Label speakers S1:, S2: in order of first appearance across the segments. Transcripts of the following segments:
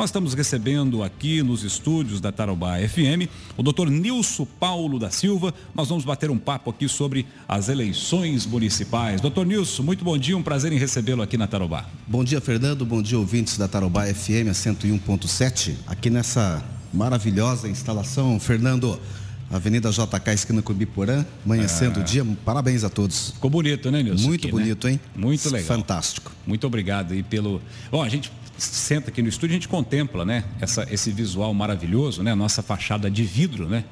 S1: Nós estamos recebendo aqui nos estúdios da Tarobá FM o doutor Nilson Paulo da Silva. Nós vamos bater um papo aqui sobre as eleições municipais. Doutor Nilson, muito bom dia, um prazer em recebê-lo aqui na Tarobá.
S2: Bom dia, Fernando. Bom dia, ouvintes da Tarobá FM, a 101.7. Aqui nessa maravilhosa instalação, Fernando. Avenida JK, esquina com Biporã, amanhecendo ah. o dia. Parabéns a todos.
S1: Ficou bonito, né, Nilson?
S2: Muito aqui, né? bonito, né? hein?
S1: Muito legal.
S2: Fantástico.
S1: Muito obrigado aí pelo. Bom, a gente senta aqui no estúdio, a gente contempla, né? Essa, esse visual maravilhoso, né? A nossa fachada de vidro, né?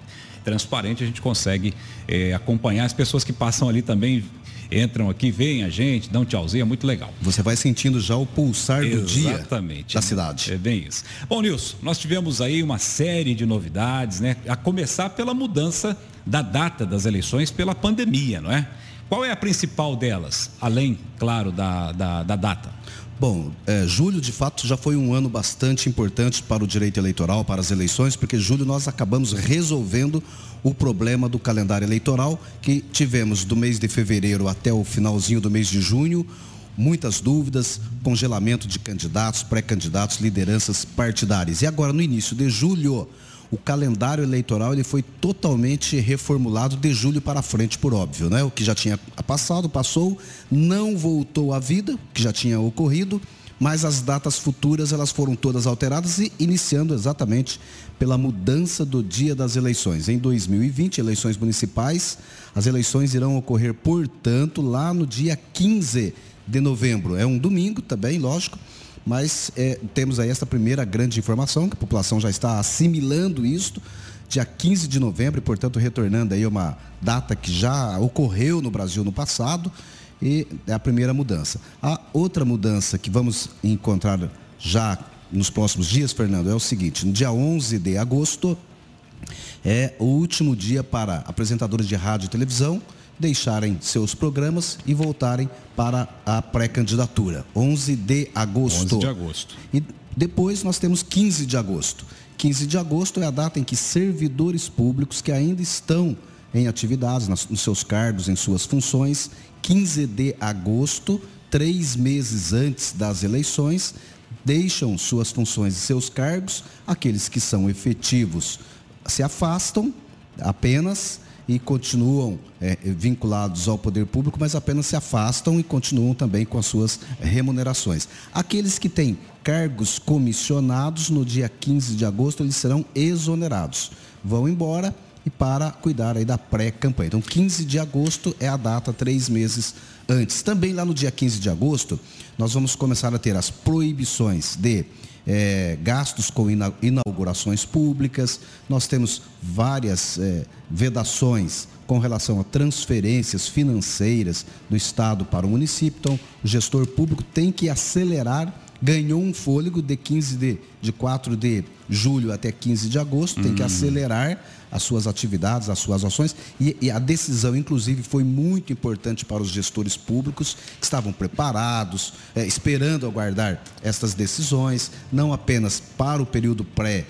S1: Transparente, a gente consegue é, acompanhar as pessoas que passam ali também entram aqui, veem a gente, dão um tchauzinho, é muito legal.
S2: Você vai sentindo já o pulsar do dia
S1: Exatamente,
S2: da cidade.
S1: É bem isso. Bom, Nilson, nós tivemos aí uma série de novidades, né? A começar pela mudança da data das eleições pela pandemia, não é? Qual é a principal delas, além, claro, da, da, da data?
S2: Bom, é, julho de fato já foi um ano bastante importante para o direito eleitoral, para as eleições, porque julho nós acabamos resolvendo o problema do calendário eleitoral que tivemos do mês de fevereiro até o finalzinho do mês de junho, muitas dúvidas, congelamento de candidatos, pré-candidatos, lideranças partidárias. E agora no início de julho, o calendário eleitoral ele foi totalmente reformulado de julho para frente, por óbvio, né? O que já tinha passado, passou, não voltou à vida, o que já tinha ocorrido, mas as datas futuras elas foram todas alteradas e iniciando exatamente pela mudança do dia das eleições. Em 2020, eleições municipais, as eleições irão ocorrer, portanto, lá no dia 15 de novembro. É um domingo também, lógico mas é, temos aí essa primeira grande informação, que a população já está assimilando isto, dia 15 de novembro, e portanto retornando aí uma data que já ocorreu no Brasil no passado, e é a primeira mudança. A outra mudança que vamos encontrar já nos próximos dias, Fernando, é o seguinte: no dia 11 de agosto é o último dia para apresentadores de rádio e televisão deixarem seus programas e voltarem para a pré-candidatura. 11 de agosto.
S1: 11 de agosto.
S2: E depois nós temos 15 de agosto. 15 de agosto é a data em que servidores públicos que ainda estão em atividades, nos seus cargos, em suas funções, 15 de agosto, três meses antes das eleições, deixam suas funções e seus cargos, aqueles que são efetivos se afastam apenas e continuam é, vinculados ao poder público, mas apenas se afastam e continuam também com as suas remunerações. Aqueles que têm cargos comissionados no dia 15 de agosto, eles serão exonerados. Vão embora e para cuidar aí da pré-campanha. Então, 15 de agosto é a data, três meses antes. Também lá no dia 15 de agosto, nós vamos começar a ter as proibições de é, gastos com inaugurações públicas, nós temos várias é, vedações com relação a transferências financeiras do Estado para o município. Então, o gestor público tem que acelerar ganhou um fôlego de 15 de, de 4 de julho até 15 de agosto, tem que hum. acelerar as suas atividades, as suas ações, e, e, a decisão, inclusive, foi muito importante para os gestores públicos que estavam preparados, é, esperando aguardar estas decisões, não apenas para o período pré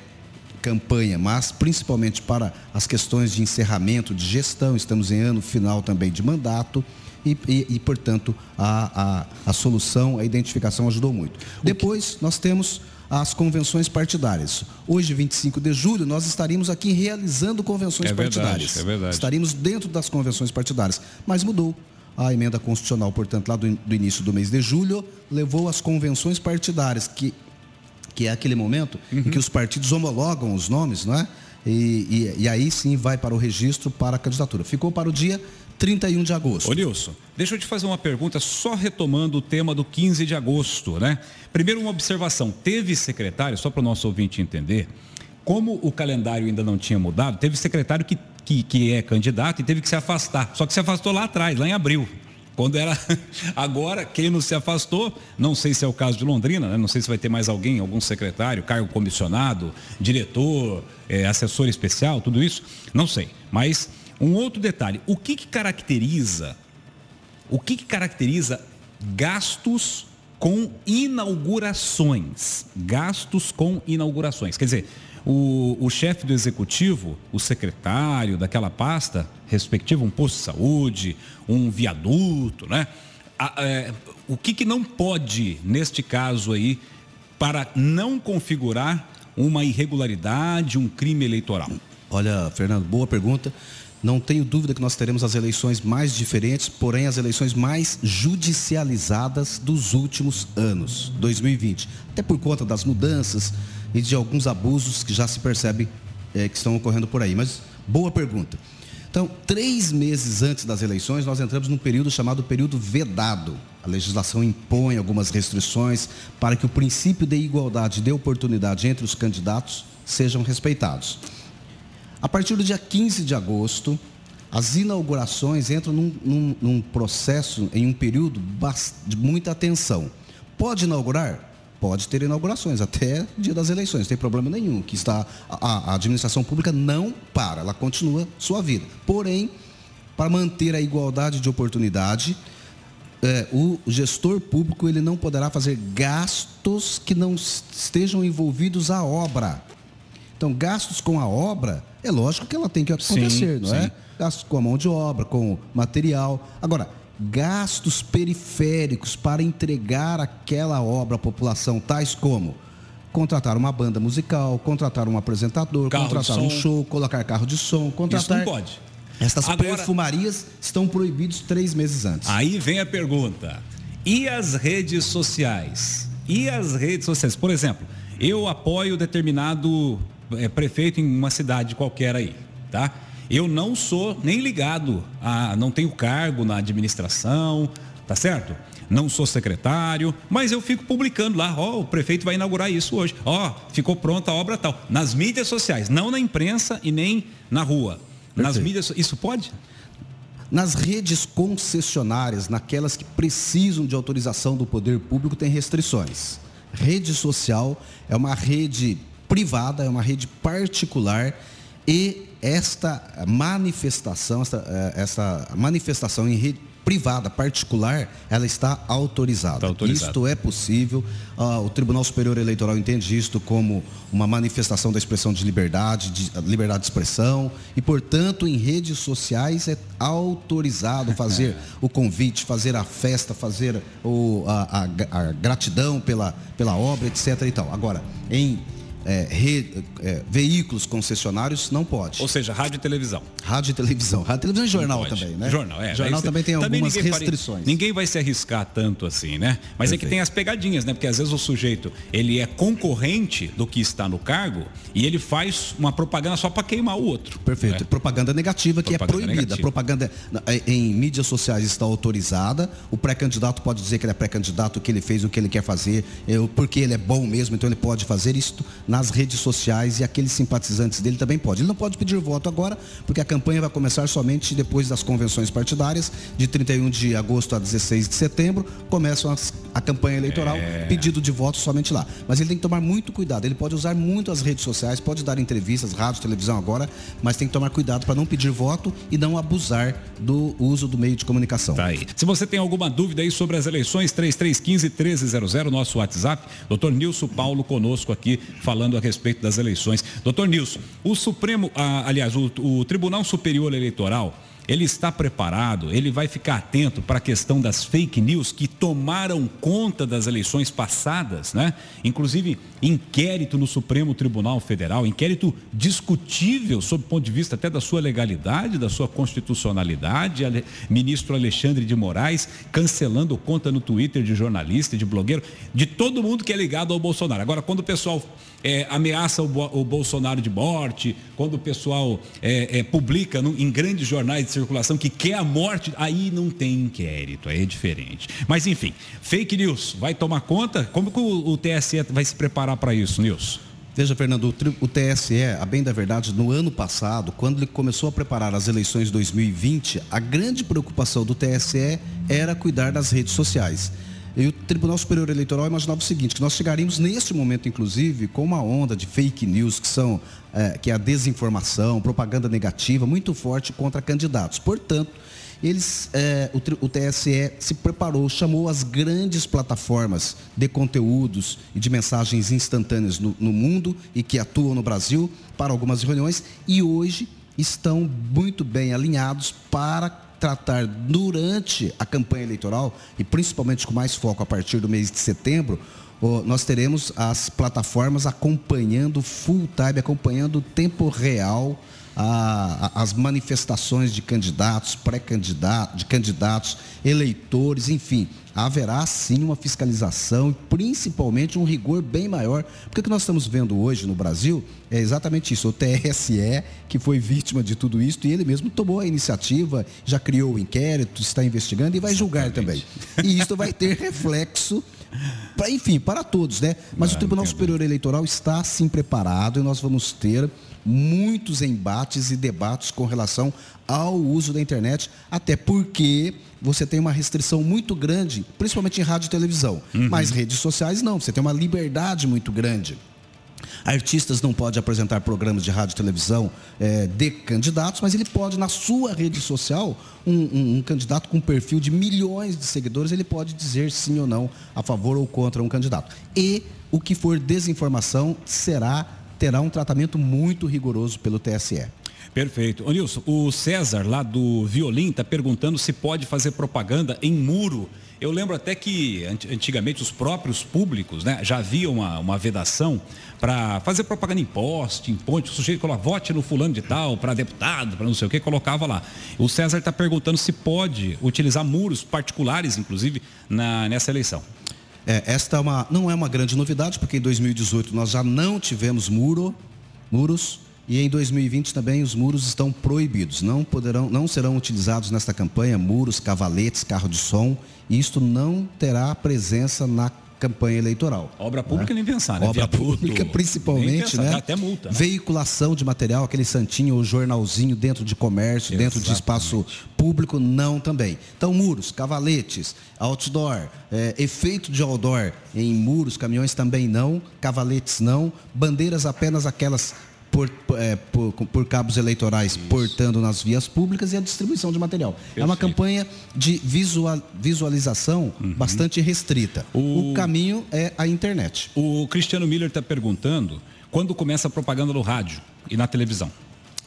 S2: campanha, mas principalmente para as questões de encerramento de gestão, estamos em ano final também de mandato e, e, e portanto, a, a, a, solução, a identificação ajudou muito. Depois, nós temos as convenções partidárias. Hoje, 25 de julho, nós estaríamos aqui realizando convenções
S1: é verdade,
S2: partidárias.
S1: É verdade.
S2: Estaríamos dentro das convenções partidárias, mas mudou. A emenda constitucional, portanto, lá do, do início do mês de julho, levou as convenções partidárias, que, que é aquele momento uhum. em que os partidos homologam os nomes, não é? E, e, e, aí sim vai para o registro para a candidatura. Ficou para o dia 31 de agosto.
S1: Ô Nilson, deixa eu te fazer uma pergunta só retomando o tema do 15 de agosto, né? Primeiro uma observação, teve secretário, só para o nosso ouvinte entender, como o calendário ainda não tinha mudado, teve secretário que, que, que é candidato e teve que se afastar, só que se afastou lá atrás, lá em abril. Quando era. Agora, quem não se afastou, não sei se é o caso de Londrina, né? não sei se vai ter mais alguém, algum secretário, cargo comissionado, diretor, é, assessor especial, tudo isso, não sei. Mas um outro detalhe, o que, que caracteriza, o que, que caracteriza gastos com inaugurações? Gastos com inaugurações. Quer dizer, o, o chefe do executivo, o secretário daquela pasta respectiva, um posto de saúde, um viaduto, né? A, é, o que, que não pode, neste caso aí, para não configurar uma irregularidade, um crime eleitoral?
S2: Olha, Fernando, boa pergunta. Não tenho dúvida que nós teremos as eleições mais diferentes, porém as eleições mais judicializadas dos últimos anos, 2020. Até por conta das mudanças e de alguns abusos que já se percebe é, que estão ocorrendo por aí. Mas boa pergunta. Então, três meses antes das eleições, nós entramos num período chamado período vedado. A legislação impõe algumas restrições para que o princípio de igualdade de oportunidade entre os candidatos sejam respeitados. A partir do dia 15 de agosto, as inaugurações entram num, num, num processo, em um período de muita atenção. Pode inaugurar? Pode ter inaugurações até dia das eleições, não tem problema nenhum. Que está a, a administração pública não para, ela continua sua vida. Porém, para manter a igualdade de oportunidade, é, o gestor público ele não poderá fazer gastos que não estejam envolvidos à obra. Então, gastos com a obra, é lógico que ela tem que acontecer, sim, não é? sim. é? Gastos com a mão de obra, com material. Agora, gastos periféricos para entregar aquela obra à população, tais como contratar uma banda musical, contratar um apresentador, carro contratar um show, colocar carro de som, contratar.
S1: Isso não pode.
S2: Essas Agora, perfumarias estão proibidos três meses antes.
S1: Aí vem a pergunta: e as redes sociais? E as redes sociais? Por exemplo, eu apoio determinado é, prefeito em uma cidade qualquer aí, tá? Eu não sou nem ligado a, não tenho cargo na administração, tá certo? Não sou secretário, mas eu fico publicando lá, ó, oh, o prefeito vai inaugurar isso hoje. Ó, oh, ficou pronta a obra tal. Nas mídias sociais, não na imprensa e nem na rua. Perfeito. Nas mídias, isso pode?
S2: Nas redes concessionárias, naquelas que precisam de autorização do poder público, tem restrições. Rede social é uma rede privada, é uma rede particular e esta manifestação, esta, eh, esta manifestação em rede privada, particular, ela está autorizada. Está autorizado. Isto é possível. Uh, o Tribunal Superior Eleitoral entende isto como uma manifestação da expressão de liberdade, de liberdade de expressão, e, portanto, em redes sociais é autorizado fazer o convite, fazer a festa, fazer o, a, a, a gratidão pela, pela obra, etc. E tal. Agora, em é, re, é, veículos concessionários, não pode.
S1: Ou seja, rádio e televisão.
S2: Rádio e televisão. Rádio e televisão e jornal também, né?
S1: Jornal, é.
S2: Jornal também tem também algumas restrições.
S1: ninguém vai se arriscar tanto assim, né? Mas Perfeito. é que tem as pegadinhas, né? Porque às vezes o sujeito, ele é concorrente do que está no cargo e ele faz uma propaganda só para queimar o outro.
S2: Perfeito. Né? Propaganda negativa que é propaganda é proibida. Negativa. Propaganda é, em mídias sociais está autorizada. O pré-candidato pode dizer que ele é pré-candidato, que ele fez o que ele quer fazer, porque ele é bom mesmo, então ele pode fazer isso nas redes sociais e aqueles simpatizantes dele também pode. Ele não pode pedir voto agora, porque a campanha vai começar somente depois das convenções partidárias, de 31 de agosto a 16 de setembro, começam as, a campanha eleitoral, é... pedido de voto somente lá. Mas ele tem que tomar muito cuidado, ele pode usar muito as redes sociais, pode dar entrevistas, rádio, televisão agora, mas tem que tomar cuidado para não pedir voto e não abusar do uso do meio de comunicação.
S1: Tá aí. Se você tem alguma dúvida aí sobre as eleições, 3315 1300, nosso WhatsApp, doutor Nilson Paulo conosco aqui falando a respeito das eleições. Doutor Nilson, o Supremo, aliás, o, o Tribunal Superior Eleitoral ele está preparado, ele vai ficar atento para a questão das fake news que tomaram conta das eleições passadas, né? Inclusive, inquérito no Supremo Tribunal Federal, inquérito discutível sob o ponto de vista até da sua legalidade, da sua constitucionalidade. Ministro Alexandre de Moraes cancelando conta no Twitter de jornalista, de blogueiro, de todo mundo que é ligado ao Bolsonaro. Agora, quando o pessoal é, ameaça o, o, Bolsonaro de morte, quando o pessoal é, é, publica no, em grandes jornais de circulação que quer a morte, aí não tem inquérito, aí é diferente. Mas enfim, fake news, vai tomar conta? Como que o, o TSE vai se preparar para isso, Nilson?
S2: Veja, Fernando, o TSE, a bem da verdade, no ano passado, quando ele começou a preparar as eleições de 2020, a grande preocupação do TSE era cuidar das redes sociais. E o Tribunal Superior Eleitoral imaginava o seguinte, que nós chegaríamos neste momento, inclusive, com uma onda de fake news, que são é, que é a desinformação, propaganda negativa, muito forte contra candidatos. Portanto, eles, é, o, o, TSE se preparou, chamou as grandes plataformas de conteúdos e de mensagens instantâneas no, no mundo e que atuam no Brasil para algumas reuniões e hoje estão muito bem alinhados para tratar durante a campanha eleitoral, e principalmente com mais foco a partir do mês de setembro, nós teremos as plataformas acompanhando full time, acompanhando tempo real a, a, as manifestações de candidatos, pré-candidatos, de candidatos, eleitores, enfim, haverá sim uma fiscalização e principalmente um rigor bem maior. Porque o que nós estamos vendo hoje no Brasil é exatamente isso. O TSE, que foi vítima de tudo isso, e ele mesmo tomou a iniciativa, já criou o inquérito, está investigando e vai julgar também. E isso vai ter reflexo Pra, enfim, para todos, né? Mas o Tribunal Superior Eleitoral está sim preparado e nós vamos ter muitos embates e debates com relação ao uso da internet, até porque você tem uma restrição muito grande, principalmente em rádio e televisão. Uhum. Mas redes sociais não, você tem uma liberdade muito grande. Artistas não podem apresentar programas de rádio e televisão é, de candidatos, mas ele pode, na sua rede social, um, um, um, candidato com perfil de milhões de seguidores, ele pode dizer sim ou não a favor ou contra um candidato. E o que for desinformação será terá um tratamento muito rigoroso pelo TSE.
S1: Perfeito. Ô Nilson, o César, lá do Violim, está perguntando se pode fazer propaganda em muro. Eu lembro até que antigamente os próprios públicos né, já havia uma, uma vedação para fazer propaganda em poste, em ponte. O sujeito coloca vote no fulano de tal, para deputado, para não sei o que, colocava lá. O César está perguntando se pode utilizar muros particulares, inclusive, na, nessa eleição.
S2: É, esta é uma, não é uma grande novidade, porque em 2018 nós já não tivemos muro, muros e em 2020 também os muros estão proibidos. Não poderão, não serão utilizados nesta campanha muros, cavaletes, carro de som. Isto não terá presença na campanha eleitoral.
S1: Obra pública né? nem pensar, né?
S2: Obra Viaduto, pública principalmente, pensar, né?
S1: Até multa.
S2: Né? Veiculação de material, aquele santinho ou jornalzinho dentro de comércio, Exatamente. dentro de espaço público, não também. Então, muros, cavaletes, outdoor, é, efeito de outdoor em muros, caminhões também não, cavaletes não, bandeiras apenas aquelas por, é, por, por, cabos eleitorais Isso. portando nas vias públicas e a distribuição de material. Perfeito. É uma campanha de visual, visualização uhum. bastante restrita. O... o... caminho é a internet.
S1: O Cristiano Miller está perguntando quando começa a propaganda no rádio e na televisão.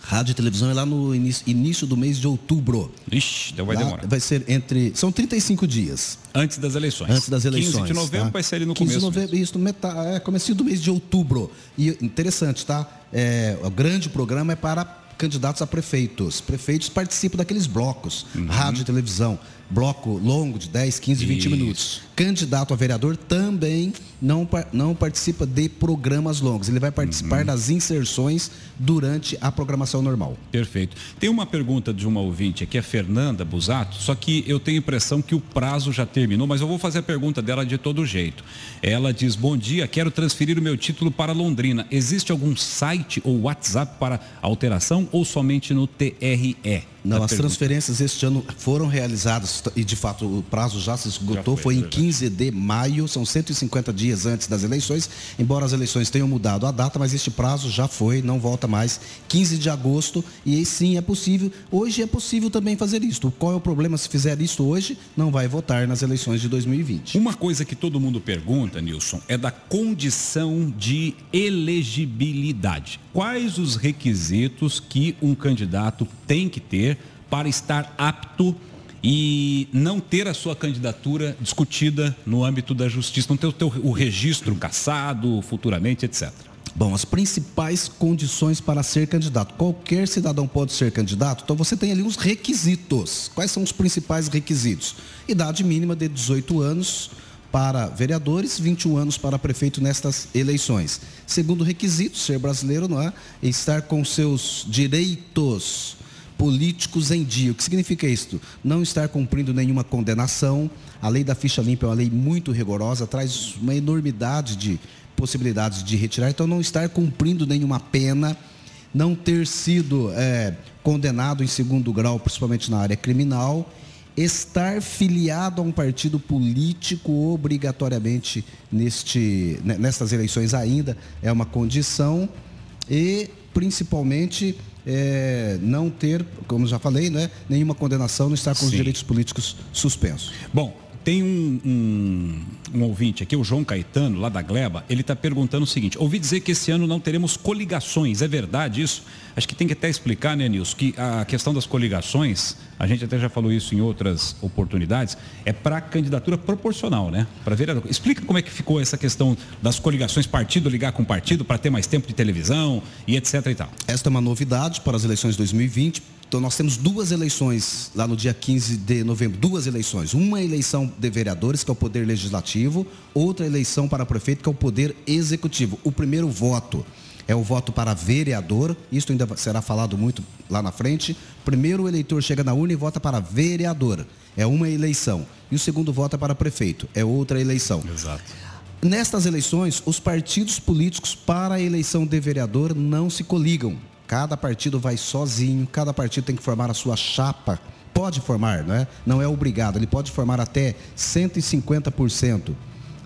S2: Rádio e televisão é lá no início, início do mês de outubro.
S1: Ixi, então vai lá demorar.
S2: Vai ser entre. São 35 dias.
S1: Antes das eleições.
S2: Antes das eleições. 15
S1: de novembro tá? vai ser ali no 15 começo.
S2: 15 de novembro, isso, metade, é, começo do mês de outubro. E interessante, tá? É, o grande programa é para candidatos a prefeitos. Prefeitos participam daqueles blocos, uhum. rádio e televisão bloco longo de 10, 15, 20 Isso. minutos. Candidato a vereador também não, não participa de programas longos. Ele vai participar uhum. das inserções durante a programação normal.
S1: Perfeito. Tem uma pergunta de uma ouvinte aqui, a Fernanda Busato, só que eu tenho a impressão que o prazo já terminou, mas eu vou fazer a pergunta dela de todo jeito. Ela diz: Bom dia, quero transferir o meu título para Londrina. Existe algum site ou WhatsApp para alteração ou somente no TRE?
S2: Não, as pergunta. transferências este ano foram realizadas e de fato o prazo já se esgotou, já foi, foi em 15 de maio, são 150 dias antes das eleições, embora as eleições tenham mudado a data, mas este prazo já foi, não volta mais, 15 de agosto, e aí sim é possível, hoje é possível também fazer isto. Qual é o problema se fizer isso hoje? Não vai votar nas eleições de 2020.
S1: Uma coisa que todo mundo pergunta, Nilson, é da condição de elegibilidade. Quais os requisitos que um candidato tem que ter para estar apto e não ter a sua candidatura discutida no âmbito da justiça, não ter o, teu, o registro cassado futuramente, etc.
S2: Bom, as principais condições para ser candidato. Qualquer cidadão pode ser candidato, então você tem ali os requisitos. Quais são os principais requisitos? Idade mínima de 18 anos para vereadores, 21 anos para prefeito nestas eleições. Segundo requisito, ser brasileiro, não é? Estar com seus direitos políticos em dia. O que significa isto? Não estar cumprindo nenhuma condenação. A lei da ficha limpa é uma lei muito rigorosa, traz uma enormidade de possibilidades de retirar. Então, não estar cumprindo nenhuma pena, não ter sido é, condenado em segundo grau, principalmente na área criminal, estar filiado a um partido político obrigatoriamente neste, nestas eleições ainda é uma condição e principalmente é, não ter, como já falei, né, nenhuma condenação, não estar com Sim. os direitos políticos suspensos.
S1: Bom, tem um, um, um, ouvinte aqui, o João Caetano, lá da Gleba, ele está perguntando o seguinte: ouvi dizer que esse ano não teremos coligações, é verdade isso? Acho que tem que até explicar, né, Nilson, que a questão das coligações, a gente até já falou isso em outras oportunidades, é para candidatura proporcional, né? Para vereador. Explica como é que ficou essa questão das coligações, partido ligar com partido, para ter mais tempo de televisão e etc e tal.
S2: Esta é uma novidade para as eleições de 2020 então, nós temos duas eleições lá no dia 15 de novembro, duas eleições. Uma eleição de vereadores, que é o poder legislativo, outra eleição para prefeito, que é o poder executivo. O primeiro voto é o voto para vereador, isso ainda será falado muito lá na frente. Primeiro o eleitor chega na urna e vota para vereador, é uma eleição. E o segundo voto é para prefeito, é outra eleição.
S1: Exato.
S2: Nestas eleições, os partidos políticos para a eleição de vereador não se coligam. Cada partido vai sozinho, cada partido tem que formar a sua chapa. Pode formar, não é? Não é obrigado, ele pode formar até 150%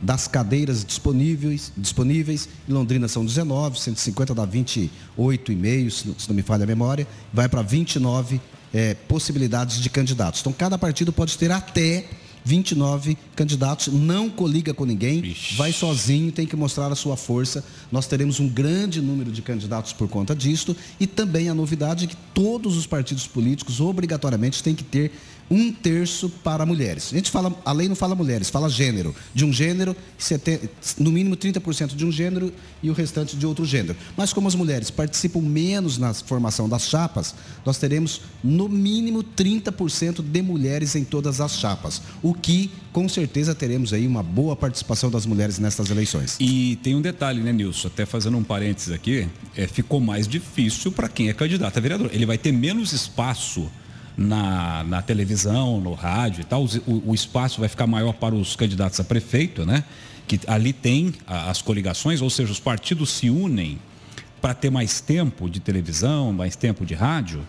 S2: das cadeiras disponíveis, disponíveis. Em Londrina são 19, 150 dá 28,5, se não me falha a memória. Vai para 29 é, possibilidades de candidatos. Então, cada partido pode ter até 29 candidatos, não coliga com ninguém, Ixi. vai sozinho, tem que mostrar a sua força. Nós teremos um grande número de candidatos por conta disto e também a novidade é que todos os partidos políticos obrigatoriamente têm que ter um terço para mulheres. A gente fala, a lei não fala mulheres, fala gênero. De um gênero, no mínimo 30% de um gênero e o restante de outro gênero. Mas como as mulheres participam menos na formação das chapas, nós teremos no mínimo 30% de mulheres em todas as chapas. O que, com certeza, teremos aí uma boa participação das mulheres nessas eleições.
S1: E tem um detalhe, né, Nilson? Até fazendo um parênteses aqui, é, ficou mais difícil para quem é candidato a vereador. Ele vai ter menos espaço na, na televisão, no rádio e tal, o, o, espaço vai ficar maior para os candidatos a prefeito, né? Que ali tem as coligações, ou seja, os partidos se unem para ter mais tempo de televisão, mais tempo de rádio.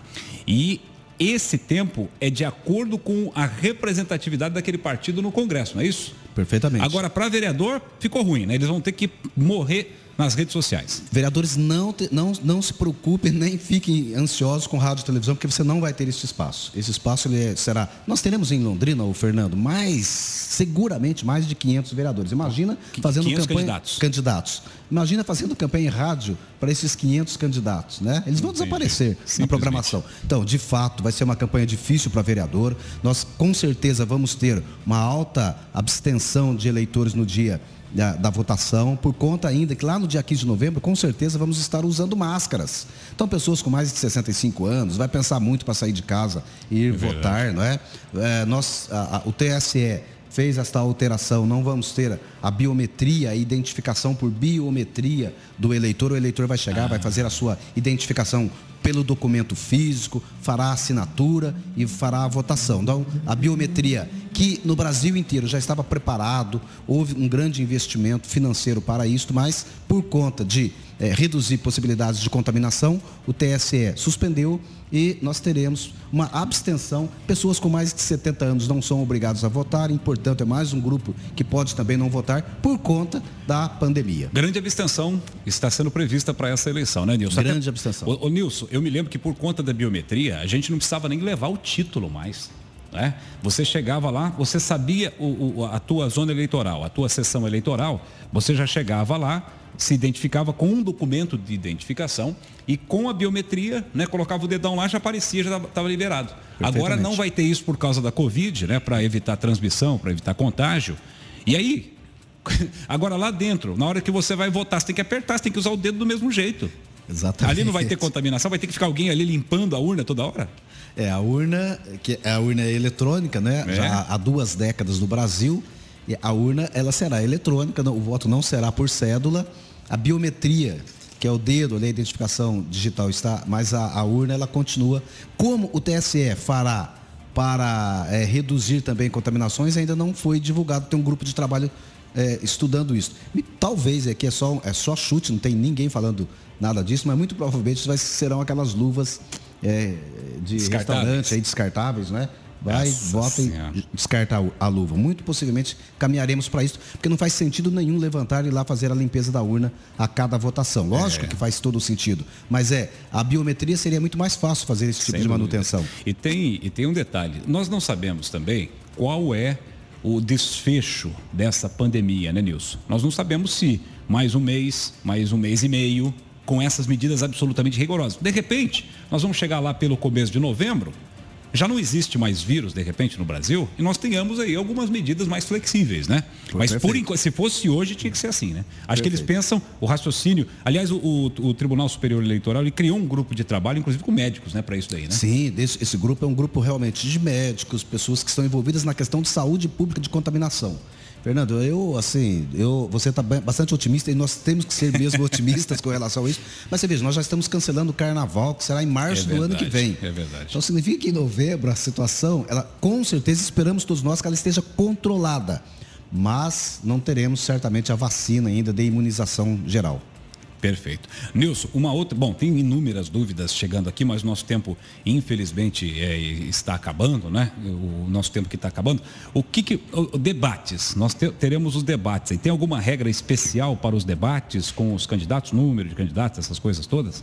S1: E esse tempo é de acordo com a representatividade daquele partido no Congresso, não é isso?
S2: Perfeitamente.
S1: Agora, para vereador, ficou ruim, né? Eles vão ter que morrer nas redes sociais.
S2: Vereadores, não, te, não, não se preocupem, nem fiquem ansiosos com rádio e televisão, porque você não vai ter esse espaço. Esse espaço ele é, será. Nós teremos em Londrina, o Fernando, mais, seguramente, mais de 500 vereadores. Imagina fazendo 500 campanha.
S1: Candidatos.
S2: candidatos. Imagina fazendo campanha em rádio para esses 500 candidatos, né? Eles vão Entendi. desaparecer na programação. Então, de fato, vai ser uma campanha difícil para vereador. Nós, com certeza, vamos ter uma alta abstenção de eleitores no dia da, da, votação, por conta ainda que lá no dia 15 de novembro, com certeza, vamos estar usando máscaras. Então, pessoas com mais de 65 anos, vai pensar muito para sair de casa e ir é votar, não é? é nós, a, a, o TSE fez esta alteração, não vamos ter a biometria, a identificação por biometria do eleitor. O eleitor vai chegar, ah. vai fazer a sua identificação pelo documento físico, fará a assinatura e fará a votação. Então, a biometria, que no Brasil inteiro já estava preparado, houve um grande investimento financeiro para isso, mas por conta de é, reduzir possibilidades de contaminação, o TSE suspendeu e nós teremos uma abstenção. Pessoas com mais de 70 anos não são obrigados a votar, e, portanto, é mais um grupo que pode também não votar por conta da pandemia.
S1: Grande abstenção está sendo prevista para essa eleição, né, Nilson?
S2: Grande Até... abstenção.
S1: Ô, ô, Nilson, eu me lembro que por conta da biometria, a gente não precisava nem levar o título mais. Né? Você chegava lá, você sabia o, o, a tua zona eleitoral, a tua sessão eleitoral, você já chegava lá, se identificava com um documento de identificação e com a biometria, né, colocava o dedão lá, já aparecia, já estava liberado. Agora não vai ter isso por causa da Covid, né, para evitar transmissão, para evitar contágio. E aí, agora lá dentro, na hora que você vai votar, você tem que apertar, você tem que usar o dedo do mesmo jeito.
S2: Exatamente.
S1: Ali não vai ter contaminação, vai ter que ficar alguém ali limpando a urna toda hora?
S2: É, a urna, que é a urna eletrônica, né? É. Já há duas décadas no Brasil, a urna ela será eletrônica, o voto não será por cédula a biometria, que é o dedo, a identificação digital está, mas a, a urna ela continua. Como o TSE fará para é, reduzir também contaminações, ainda não foi divulgado. Tem um grupo de trabalho é, estudando isso. E, talvez aqui é só, é só chute, não tem ninguém falando nada disso, mas muito provavelmente vai, serão aquelas luvas é, de restaurante aí, descartáveis, né? Vai, Nossa vota senhora. e descarta a luva. Muito possivelmente caminharemos para isso, porque não faz sentido nenhum levantar e ir lá fazer a limpeza da urna a cada votação. Lógico é. que faz todo o sentido, mas é, a biometria seria muito mais fácil fazer esse tipo Sem de manutenção.
S1: E tem, e tem um detalhe, nós não sabemos também qual é o desfecho dessa pandemia, né, Nilson? Nós não sabemos se mais um mês, mais um mês e meio, com essas medidas absolutamente rigorosas. De repente, nós vamos chegar lá pelo começo de novembro, já não existe mais vírus, de repente, no Brasil, e nós tenhamos aí algumas medidas mais flexíveis, né? Foi Mas por enquanto, se fosse hoje, tinha que ser assim, né? Acho perfeito. que eles pensam o raciocínio. Aliás, o, o, o, Tribunal Superior Eleitoral ele criou um grupo de trabalho, inclusive com médicos, né, para isso daí, né?
S2: Sim, esse, esse grupo é um grupo realmente de médicos, pessoas que estão envolvidas na questão de saúde pública de contaminação. Fernando, eu, assim, eu, você está bastante otimista e nós temos que ser mesmo otimistas com relação a isso. Mas você veja, nós já estamos cancelando o carnaval, que será em março é verdade, do ano que vem.
S1: É verdade.
S2: Então significa que em novembro a situação, ela, com certeza esperamos todos nós que ela esteja controlada. Mas não teremos certamente a vacina ainda de imunização geral.
S1: Perfeito. Nilson, uma outra. Bom, tem inúmeras dúvidas chegando aqui, mas nosso tempo, infelizmente, é, está acabando, né? O nosso tempo que está acabando. O que. que o, debates. Nós te, teremos os debates. E tem alguma regra especial para os debates com os candidatos, número de candidatos, essas coisas todas?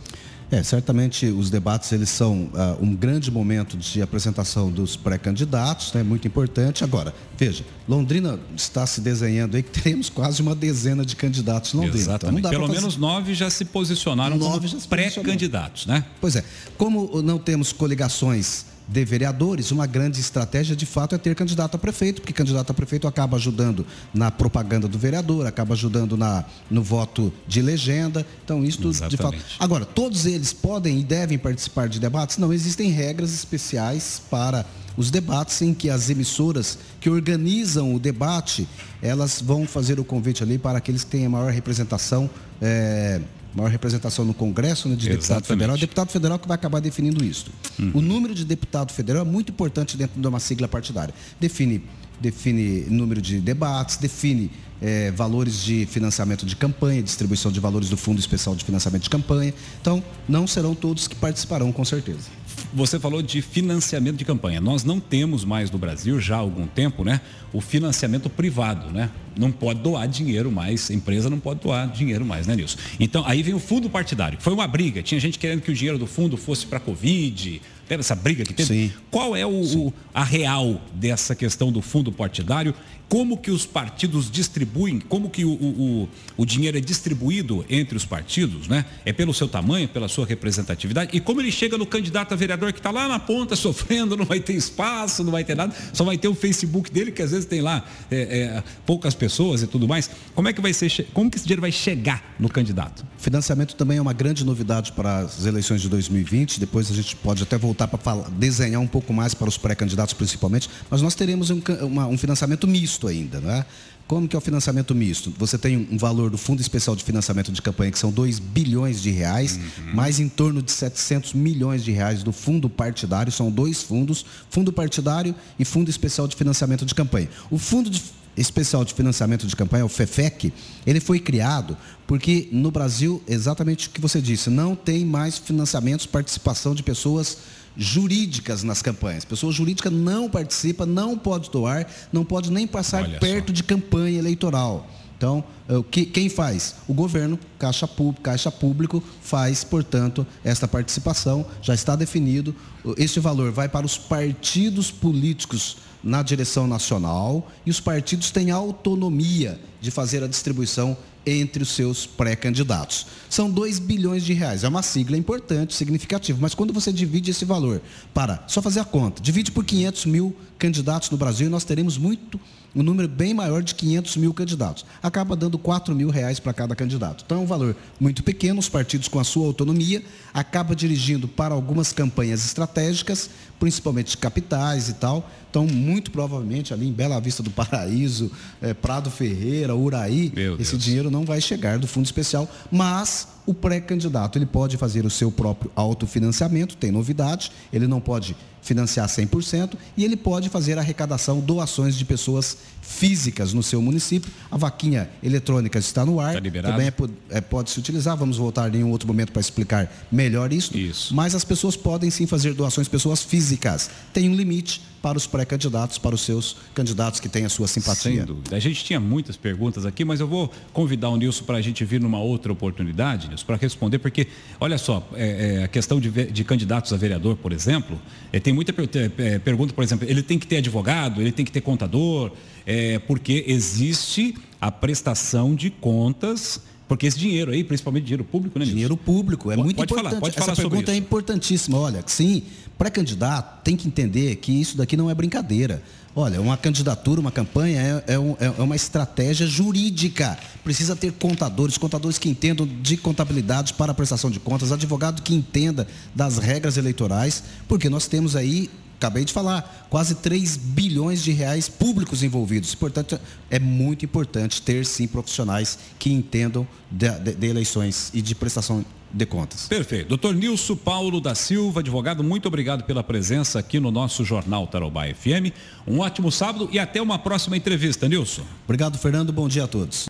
S2: É, certamente os debates eles são uh, um grande momento de apresentação dos pré-candidatos, né, muito importante. Agora, veja, Londrina está se desenhando aí que teremos quase uma dezena de candidatos em Londrina.
S1: Então, Exatamente. Então, Pelo fazer... menos nove já se posicionaram nove como pré-candidatos, né?
S2: Pois é. Como não temos coligações de vereadores, uma grande estratégia de fato é ter candidato a prefeito, porque candidato a prefeito acaba ajudando na propaganda do vereador, acaba ajudando na, no voto de legenda. Então, isso de fato. Agora, todos eles podem e devem participar de debates? Não, existem regras especiais para os debates em que as emissoras que organizam o debate, elas vão fazer o convite ali para aqueles que têm a maior representação. É, maior representação no Congresso né, de Exatamente. deputado federal, é o deputado federal que vai acabar definindo isso. Uhum. O número de deputado federal é muito importante dentro de uma sigla partidária. Define, define número de debates, define é, valores de financiamento de campanha, distribuição de valores do Fundo Especial de Financiamento de Campanha. Então, não serão todos que participarão, com certeza.
S1: Você falou de financiamento de campanha. Nós não temos mais no Brasil, já há algum tempo, né, o financiamento privado, né? Não pode doar dinheiro mais, empresa não pode doar dinheiro mais, né, Nilson? Então, aí vem o fundo partidário. Foi uma briga. Tinha gente querendo que o dinheiro do fundo fosse para Covid, Lembra essa briga que teve? Sim. Qual é o, o, a real dessa questão do fundo partidário? Como que os partidos distribuem, como que o, o, o, dinheiro é distribuído entre os partidos, né? É pelo seu tamanho, pela sua representatividade? E como ele chega no candidato a vereador que está lá na ponta sofrendo, não vai ter espaço, não vai ter nada, só vai ter o Facebook dele, que às vezes tem lá é, é, poucas pessoas e tudo mais. Como é que vai ser, como que esse dinheiro vai chegar no candidato?
S2: Financiamento também é uma grande novidade para as eleições de 2020, depois a gente pode até voltar voltar para desenhar um pouco mais para os pré-candidatos principalmente, mas nós teremos um, uma, um financiamento misto ainda, né? Como que é o financiamento misto? Você tem um valor do Fundo Especial de Financiamento de Campanha, que são 2 bilhões de reais, uhum. mais em torno de 700 milhões de reais do Fundo Partidário, são dois fundos, Fundo Partidário e Fundo Especial de Financiamento de Campanha. O Fundo de Especial de Financiamento de Campanha, o FEFEC, ele foi criado porque no Brasil, exatamente o que você disse, não tem mais financiamentos, participação de pessoas jurídicas nas campanhas. Pessoa jurídica não participa, não pode doar, não pode nem passar Olha perto só. de campanha eleitoral. Então, quem faz? O governo, Caixa Público, Caixa Público faz, portanto, esta participação, já está definido. Este valor vai para os partidos políticos na direção nacional e os partidos têm autonomia de fazer a distribuição entre os seus pré-candidatos. São 2 bilhões de reais. É uma sigla importante, significativa. Mas quando você divide esse valor para, só fazer a conta, divide por 500 mil candidatos no Brasil, nós teremos muito, um número bem maior de 500 mil candidatos. Acaba dando 4 mil reais para cada candidato. Então é um valor muito pequeno, os partidos com a sua autonomia, acaba dirigindo para algumas campanhas estratégicas, principalmente de capitais e tal. Então, muito provavelmente ali em Bela Vista do Paraíso, é, Prado Ferreira, Uraí, esse dinheiro não vai chegar do fundo especial, mas o pré-candidato ele pode fazer o seu próprio autofinanciamento, tem novidade, ele não pode financiar 100% e ele pode fazer arrecadação, doações de pessoas físicas no seu município. A vaquinha eletrônica está no ar,
S1: está
S2: também é, é, pode se utilizar. Vamos voltar em um outro momento para explicar melhor isso.
S1: isso.
S2: Mas as pessoas podem sim fazer doações, pessoas físicas. Tem um limite para os pré-candidatos, para os seus candidatos que têm a sua simpatia.
S1: Sem dúvida. A gente tinha muitas perguntas aqui, mas eu vou convidar o Nilson para a gente vir numa outra oportunidade, secretários para responder, porque, olha só, é, é, a questão de, de, candidatos a vereador, por exemplo, é, tem muita é, pergunta, por exemplo, ele tem que ter advogado, ele tem que ter contador, é, porque existe a prestação de contas porque esse dinheiro aí, principalmente dinheiro público, né?
S2: Dinheiro público, é muito pode importante. Falar, pode falar Essa pergunta é importantíssima. Olha, sim, pré-candidato tem que entender que isso daqui não é brincadeira. Olha, uma candidatura, uma campanha é, é, um, é, uma estratégia jurídica. Precisa ter contadores, contadores que entendam de contabilidade para prestação de contas, advogado que entenda das regras eleitorais, porque nós temos aí acabei de falar, quase 3 bilhões de reais públicos envolvidos. Portanto, é muito importante ter sim profissionais que entendam de, de, de eleições e de prestação de contas.
S1: Perfeito. Doutor Nilson Paulo da Silva, advogado, muito obrigado pela presença aqui no nosso Jornal Tarobá FM. Um ótimo sábado e até uma próxima entrevista, Nilson.
S2: Obrigado, Fernando. Bom dia a todos.